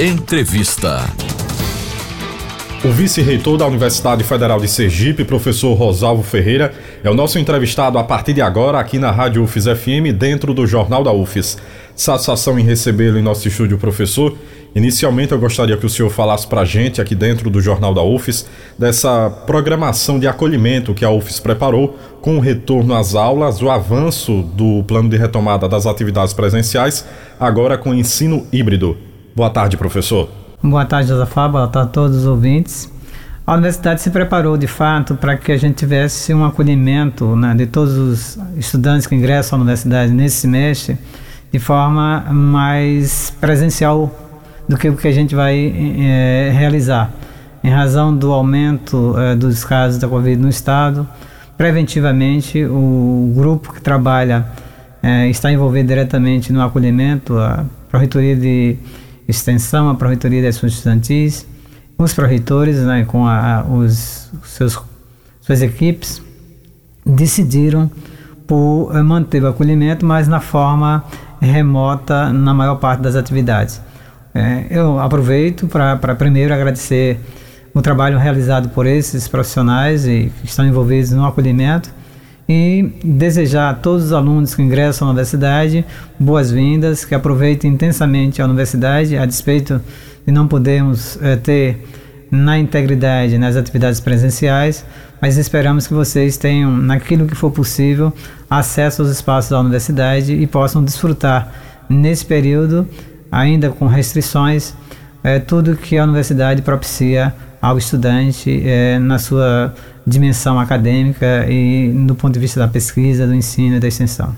Entrevista. O vice-reitor da Universidade Federal de Sergipe, professor Rosalvo Ferreira, é o nosso entrevistado a partir de agora aqui na Rádio UFES FM, dentro do Jornal da UFES. Satisfação em recebê-lo em nosso estúdio, professor. Inicialmente, eu gostaria que o senhor falasse para a gente, aqui dentro do Jornal da UFES, dessa programação de acolhimento que a UFES preparou com o retorno às aulas, o avanço do plano de retomada das atividades presenciais, agora com ensino híbrido. Boa tarde, professor. Boa tarde, Josafá. Boa tarde a todos os ouvintes. A universidade se preparou de fato para que a gente tivesse um acolhimento né, de todos os estudantes que ingressam à universidade nesse semestre de forma mais presencial do que o que a gente vai é, realizar. Em razão do aumento é, dos casos da Covid no estado, preventivamente o grupo que trabalha é, está envolvido diretamente no acolhimento, a Pró-Reitoria de extensão, a Pró-Reitoria de Assuntos Estudantis, os pró-reitores, né, com a, os, seus, suas equipes, decidiram por eh, manter o acolhimento, mas na forma remota na maior parte das atividades. É, eu aproveito para primeiro agradecer o trabalho realizado por esses profissionais e que estão envolvidos no acolhimento e desejar a todos os alunos que ingressam na universidade boas-vindas, que aproveitem intensamente a universidade, a despeito de não podermos é, ter na integridade nas atividades presenciais, mas esperamos que vocês tenham, naquilo que for possível, acesso aos espaços da universidade e possam desfrutar nesse período, ainda com restrições, é, tudo que a universidade propicia ao estudante é, na sua dimensão acadêmica e do ponto de vista da pesquisa, do ensino e da extensão.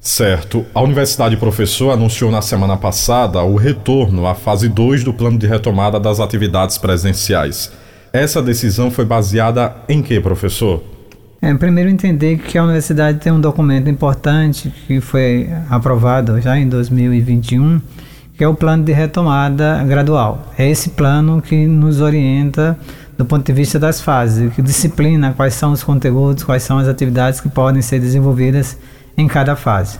Certo. A Universidade Professor anunciou na semana passada o retorno à fase 2 do plano de retomada das atividades presenciais. Essa decisão foi baseada em que, professor? É, primeiro entender que a universidade tem um documento importante que foi aprovado já em 2021, que é o plano de retomada gradual. É esse plano que nos orienta do ponto de vista das fases, que disciplina quais são os conteúdos, quais são as atividades que podem ser desenvolvidas em cada fase.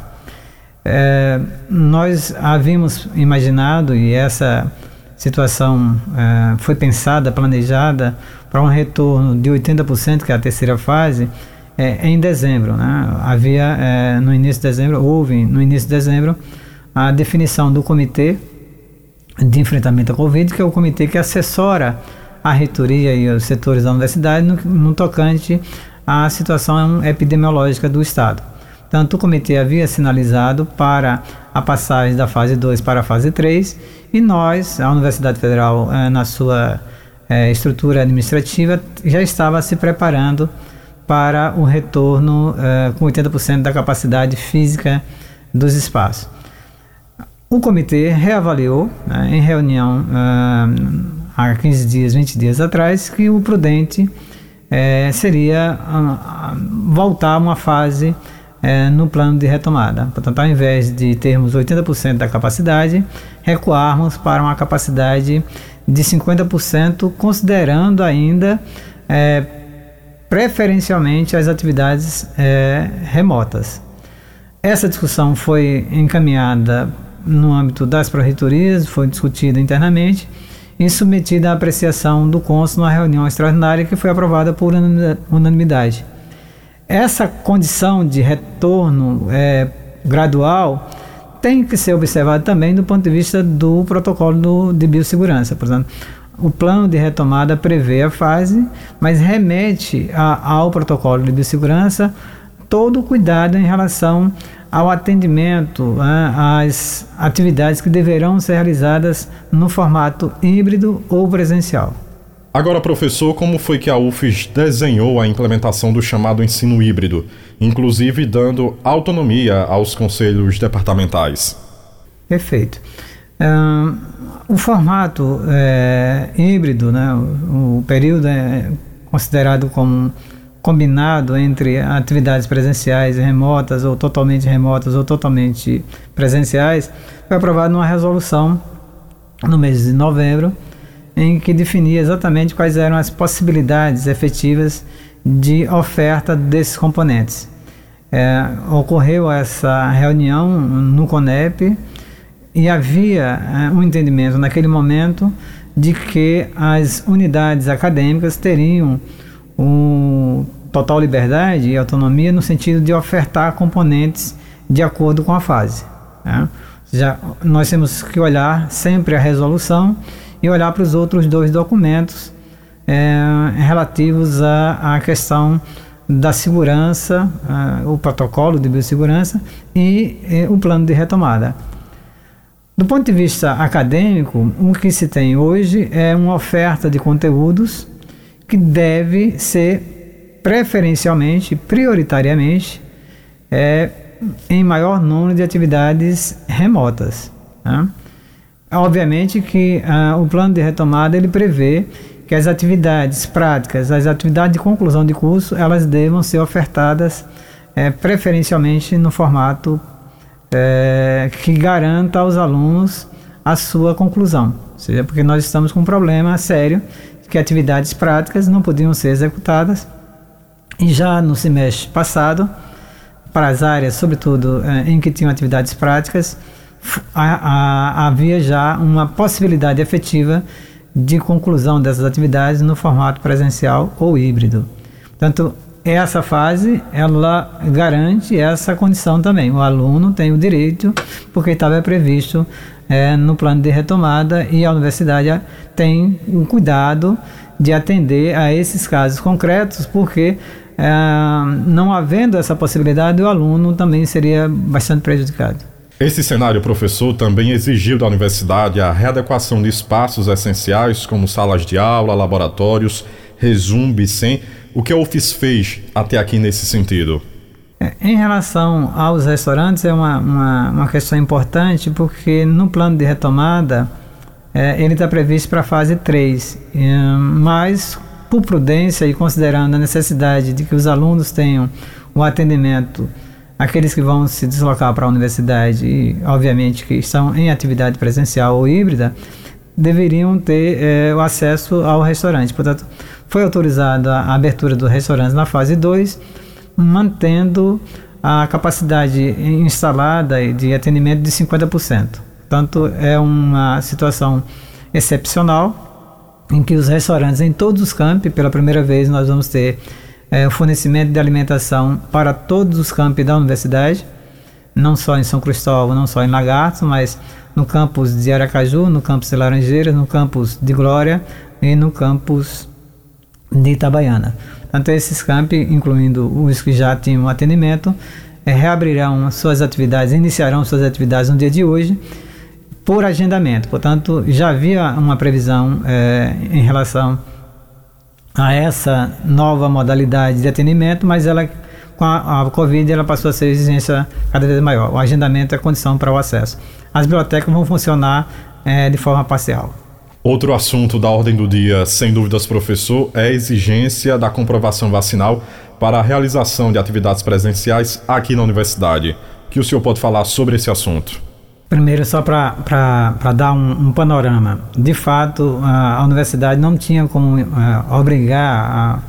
É, nós havíamos imaginado, e essa situação é, foi pensada, planejada, para um retorno de 80%, que é a terceira fase, é, em dezembro. Né? Havia, é, no início de dezembro, houve no início de dezembro a definição do comitê de enfrentamento à Covid, que é o comitê que assessora a reitoria e os setores da universidade no, no tocante à situação epidemiológica do Estado. Tanto o comitê havia sinalizado para a passagem da fase 2 para a fase 3 e nós, a Universidade Federal, eh, na sua eh, estrutura administrativa, já estava se preparando para o retorno eh, com 80% da capacidade física dos espaços. O comitê reavaliou né, em reunião há 15 dias, 20 dias atrás, que o prudente é, seria uh, voltar a uma fase é, no plano de retomada. Portanto, ao invés de termos 80% da capacidade, recuarmos para uma capacidade de 50%, considerando ainda é, preferencialmente as atividades é, remotas. Essa discussão foi encaminhada no âmbito das pró-reitorias, foi discutida internamente e submetida à apreciação do cônsul na reunião extraordinária que foi aprovada por unanimidade. Essa condição de retorno é, gradual tem que ser observada também do ponto de vista do protocolo do, de biossegurança. Portanto, o plano de retomada prevê a fase, mas remete a, ao protocolo de biossegurança todo o cuidado em relação ao atendimento né, às atividades que deverão ser realizadas no formato híbrido ou presencial. Agora, professor, como foi que a UFES desenhou a implementação do chamado ensino híbrido, inclusive dando autonomia aos conselhos departamentais? Perfeito. Uh, o formato é, híbrido, né, o, o período é considerado como combinado entre atividades presenciais e remotas, ou totalmente remotas, ou totalmente presenciais, foi aprovado numa resolução no mês de novembro, em que definia exatamente quais eram as possibilidades efetivas de oferta desses componentes. É, ocorreu essa reunião no CONEP e havia uh, um entendimento naquele momento de que as unidades acadêmicas teriam um, total liberdade e autonomia no sentido de ofertar componentes de acordo com a fase. Né? Já, nós temos que olhar sempre a resolução e olhar para os outros dois documentos é, relativos à, à questão da segurança, uh, o protocolo de biossegurança e, e, o plano de retomada. Do ponto de vista acadêmico, o que se tem hoje é uma oferta de conteúdos que deve ser preferencialmente, prioritariamente, é, em maior número de atividades remotas. Né? Obviamente que uh, o plano de retomada ele prevê que as atividades práticas, as atividades de conclusão de curso, elas devam ser ofertadas é, preferencialmente no formato é, que garanta aos alunos a sua conclusão. Ou seja, porque nós estamos com um problema sério que atividades práticas não podiam ser executadas já no semestre passado, para as áreas, sobretudo é, em que tinham atividades práticas, havia já uma possibilidade efetiva de conclusão dessas atividades no formato presencial ou híbrido. Portanto, essa fase ela garante essa condição também. O aluno tem o direito, porque estava previsto é, no plano de retomada e a universidade tem um cuidado de atender a esses casos concretos, porque é, não havendo essa possibilidade, o aluno também seria bastante prejudicado. Esse cenário, professor, também exigiu da universidade a readequação de espaços essenciais, como salas de aula, laboratórios, resumo, bicem. O que a UFIS fez até aqui nesse sentido? É, em relação aos restaurantes, é uma, uma, uma questão importante, porque no plano de retomada, é, ele está previsto para a fase 3, mas por prudência e considerando a necessidade de que os alunos tenham o atendimento aqueles que vão se deslocar para a universidade e, obviamente, que estão em atividade presencial ou híbrida, deveriam ter é, o acesso ao restaurante. Portanto, foi autorizada a abertura dos restaurantes na fase 2, mantendo a capacidade instalada de atendimento de 50%. Portanto, é uma situação excepcional em que os restaurantes em todos os campi, pela primeira vez, nós vamos ter é, o fornecimento de alimentação para todos os campi da universidade, não só em São Cristóvão, não só em Lagarto, mas no campus de Aracaju, no campus de Laranjeiras, no campus de Glória e no campus de Itabaiana. Portanto, esses campi, incluindo os que já tinham atendimento, é, reabrirão suas atividades, iniciarão suas atividades no dia de hoje por agendamento. Portanto, já havia uma previsão é, em relação a essa nova modalidade de atendimento, mas ela com a, a Covid ela passou a ser exigência cada vez maior. O agendamento é condição para o acesso. As bibliotecas vão funcionar é, de forma parcial. Outro assunto da ordem do dia, sem dúvidas, professor, é a exigência da comprovação vacinal para a realização de atividades presenciais aqui na universidade. O que o senhor pode falar sobre esse assunto? Primeiro, só para dar um, um, panorama. De fato, a, a universidade não tinha como uh, obrigar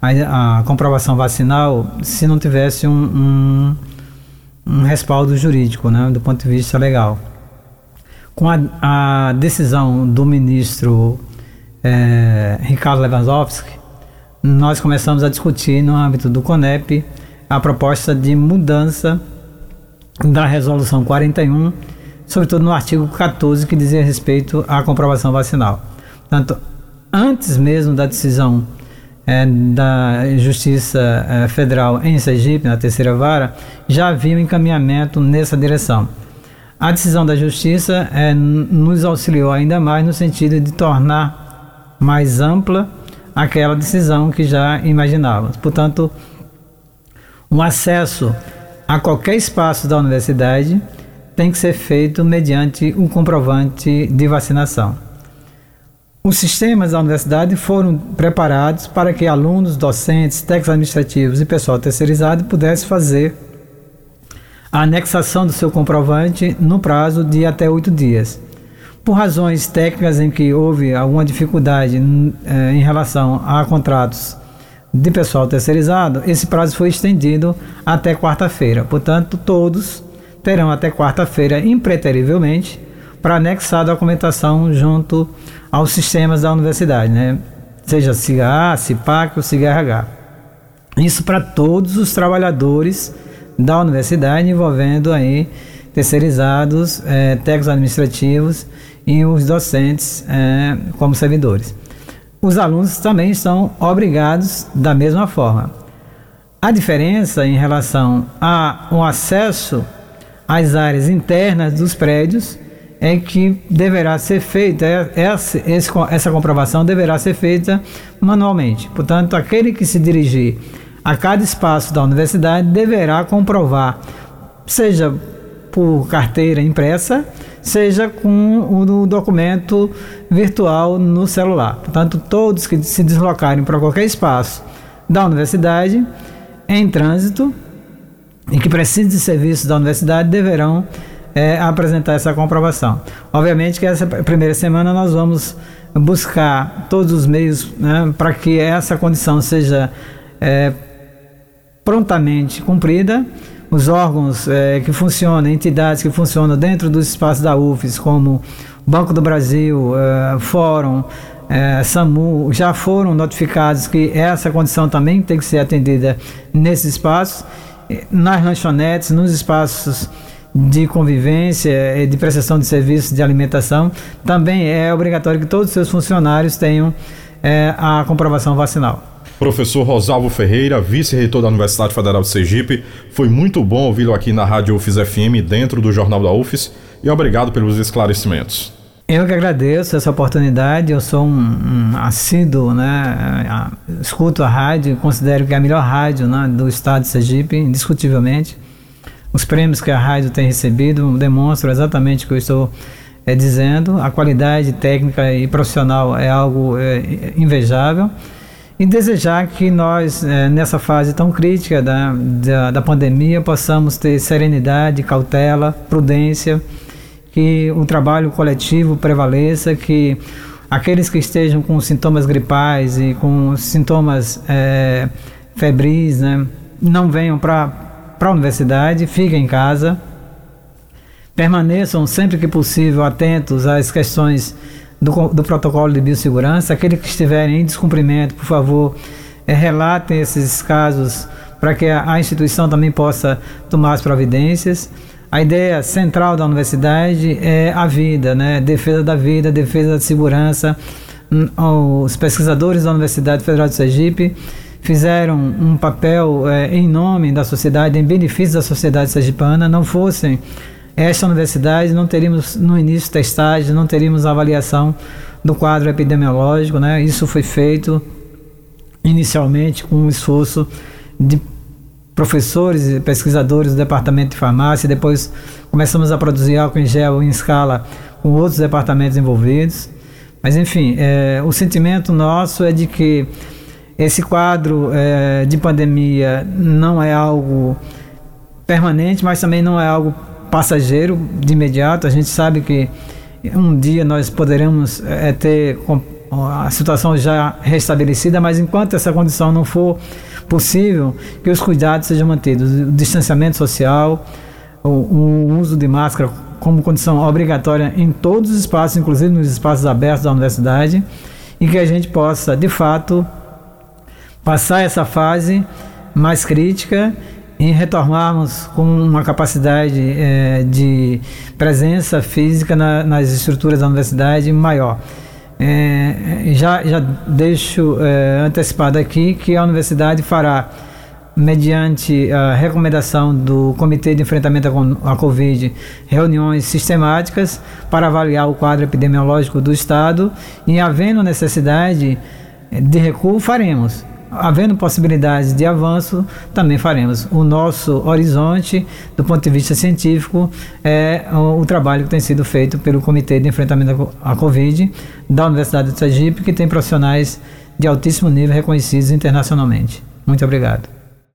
a, a, a, comprovação vacinal se não tivesse um, um, um, respaldo jurídico, né, do ponto de vista legal. Com a, decisão do ministro eh, Ricardo Lewandowski, nós começamos a discutir no âmbito do CONEP a proposta de mudança da Resolução 41, sobretudo no artigo 14, que dizia respeito à comprovação vacinal. Portanto, antes mesmo da decisão é, da Justiça é, Federal em Sergipe, na terceira vara, já havia um encaminhamento nessa direção. A decisão da Justiça é, nos auxiliou ainda mais no sentido de tornar mais ampla aquela decisão que já imaginávamos. Portanto, o acesso a qualquer espaço da universidade tem que ser feito mediante um comprovante de vacinação. Os sistemas da universidade foram preparados para que alunos, docentes, técnicos administrativos e pessoal terceirizado pudessem fazer a anexação do seu comprovante no prazo de até oito dias. Por razões técnicas em que houve alguma dificuldade eh, em relação a contratos de pessoal terceirizado, esse prazo foi estendido até quarta-feira. Portanto, todos terão até quarta-feira, impreterivelmente, para anexar a documentação junto aos sistemas da universidade, né? seja SIGA-A, CIPAC ou SIGA-RH. Isso para todos os trabalhadores da universidade, envolvendo aí terceirizados, é, técnicos administrativos e os docentes é, como servidores. Os alunos também estão obrigados da mesma forma. A diferença em relação ao acesso às áreas internas dos prédios é que deverá ser feita, é, essa, essa comprovação deverá ser feita manualmente. Portanto, aquele que se dirigir a cada espaço da universidade deverá comprovar, seja por carteira impressa, seja com o documento virtual no celular. Portanto, todos que se deslocarem para qualquer espaço da universidade em trânsito e que precisem de serviços da universidade deverão é, apresentar essa comprovação. Obviamente que essa primeira semana nós vamos buscar todos os meios né, para que essa condição seja é, prontamente cumprida os órgãos é, que funcionam, entidades que funcionam dentro dos espaços da UFES, como Banco do Brasil, é, Fórum, é, SAMU, já foram notificados que essa condição também tem que ser atendida nesses espaços, nas lanchonetes, nos espaços de convivência, de prestação de serviços de alimentação, também é obrigatório que todos os seus funcionários tenham é, a comprovação vacinal. Professor Rosalvo Ferreira, vice-reitor da Universidade Federal de Sergipe, foi muito bom ouvi-lo aqui na Rádio UFES FM, dentro do Jornal da UFES, e obrigado pelos esclarecimentos. Eu que agradeço essa oportunidade, eu sou um, um assíduo, né, escuto a rádio, considero que é a melhor rádio né, do estado de Sergipe, indiscutivelmente. Os prêmios que a rádio tem recebido demonstram exatamente o que eu estou é, dizendo, a qualidade técnica e profissional é algo é, invejável e desejar que nós, é, nessa fase tão crítica da, da, da, pandemia, possamos ter serenidade, cautela, prudência, que o trabalho coletivo prevaleça, que aqueles que estejam com sintomas gripais e com sintomas é, febris, né, não venham para a universidade, fiquem em casa, permaneçam sempre que possível atentos às questões do, do protocolo de biossegurança. Aqueles que estiverem em descumprimento, por favor, é, relatem esses casos para que a, a instituição também possa tomar as providências. A ideia central da universidade é a vida, né? defesa da vida, defesa da segurança. Hum, os pesquisadores da Universidade Federal de Sergipe fizeram um papel é, em nome da sociedade, em benefício da sociedade sergipana, não fossem esta universidade não teríamos no início testagem, não teríamos avaliação do quadro epidemiológico, né? Isso foi feito inicialmente com um esforço de professores e pesquisadores do departamento de farmácia, depois começamos a produzir álcool em gel em escala com outros departamentos envolvidos. Mas enfim, é, o sentimento nosso é de que esse quadro é, de pandemia não é algo permanente, mas também não é algo passageiro de imediato. A gente sabe que um dia nós poderemos é, ter a situação já restabelecida, mas enquanto essa condição não for possível, que os cuidados sejam mantidos, o distanciamento social, o, o uso de máscara como condição obrigatória em todos os espaços, inclusive nos espaços abertos da universidade, e que a gente possa, de fato, passar essa fase mais crítica em retornarmos com uma capacidade é, de presença física na, nas estruturas da universidade maior. É, já, já deixo é, antecipado aqui que a universidade fará, mediante a recomendação do Comitê de Enfrentamento à Covid, reuniões sistemáticas para avaliar o quadro epidemiológico do Estado e, havendo necessidade de recuo, faremos havendo possibilidades de avanço, também faremos. O nosso horizonte, do ponto de vista científico, é o, o trabalho que tem sido feito pelo Comitê de Enfrentamento à Covid da Universidade de Sergipe, que tem profissionais de altíssimo nível reconhecidos internacionalmente. Muito obrigado.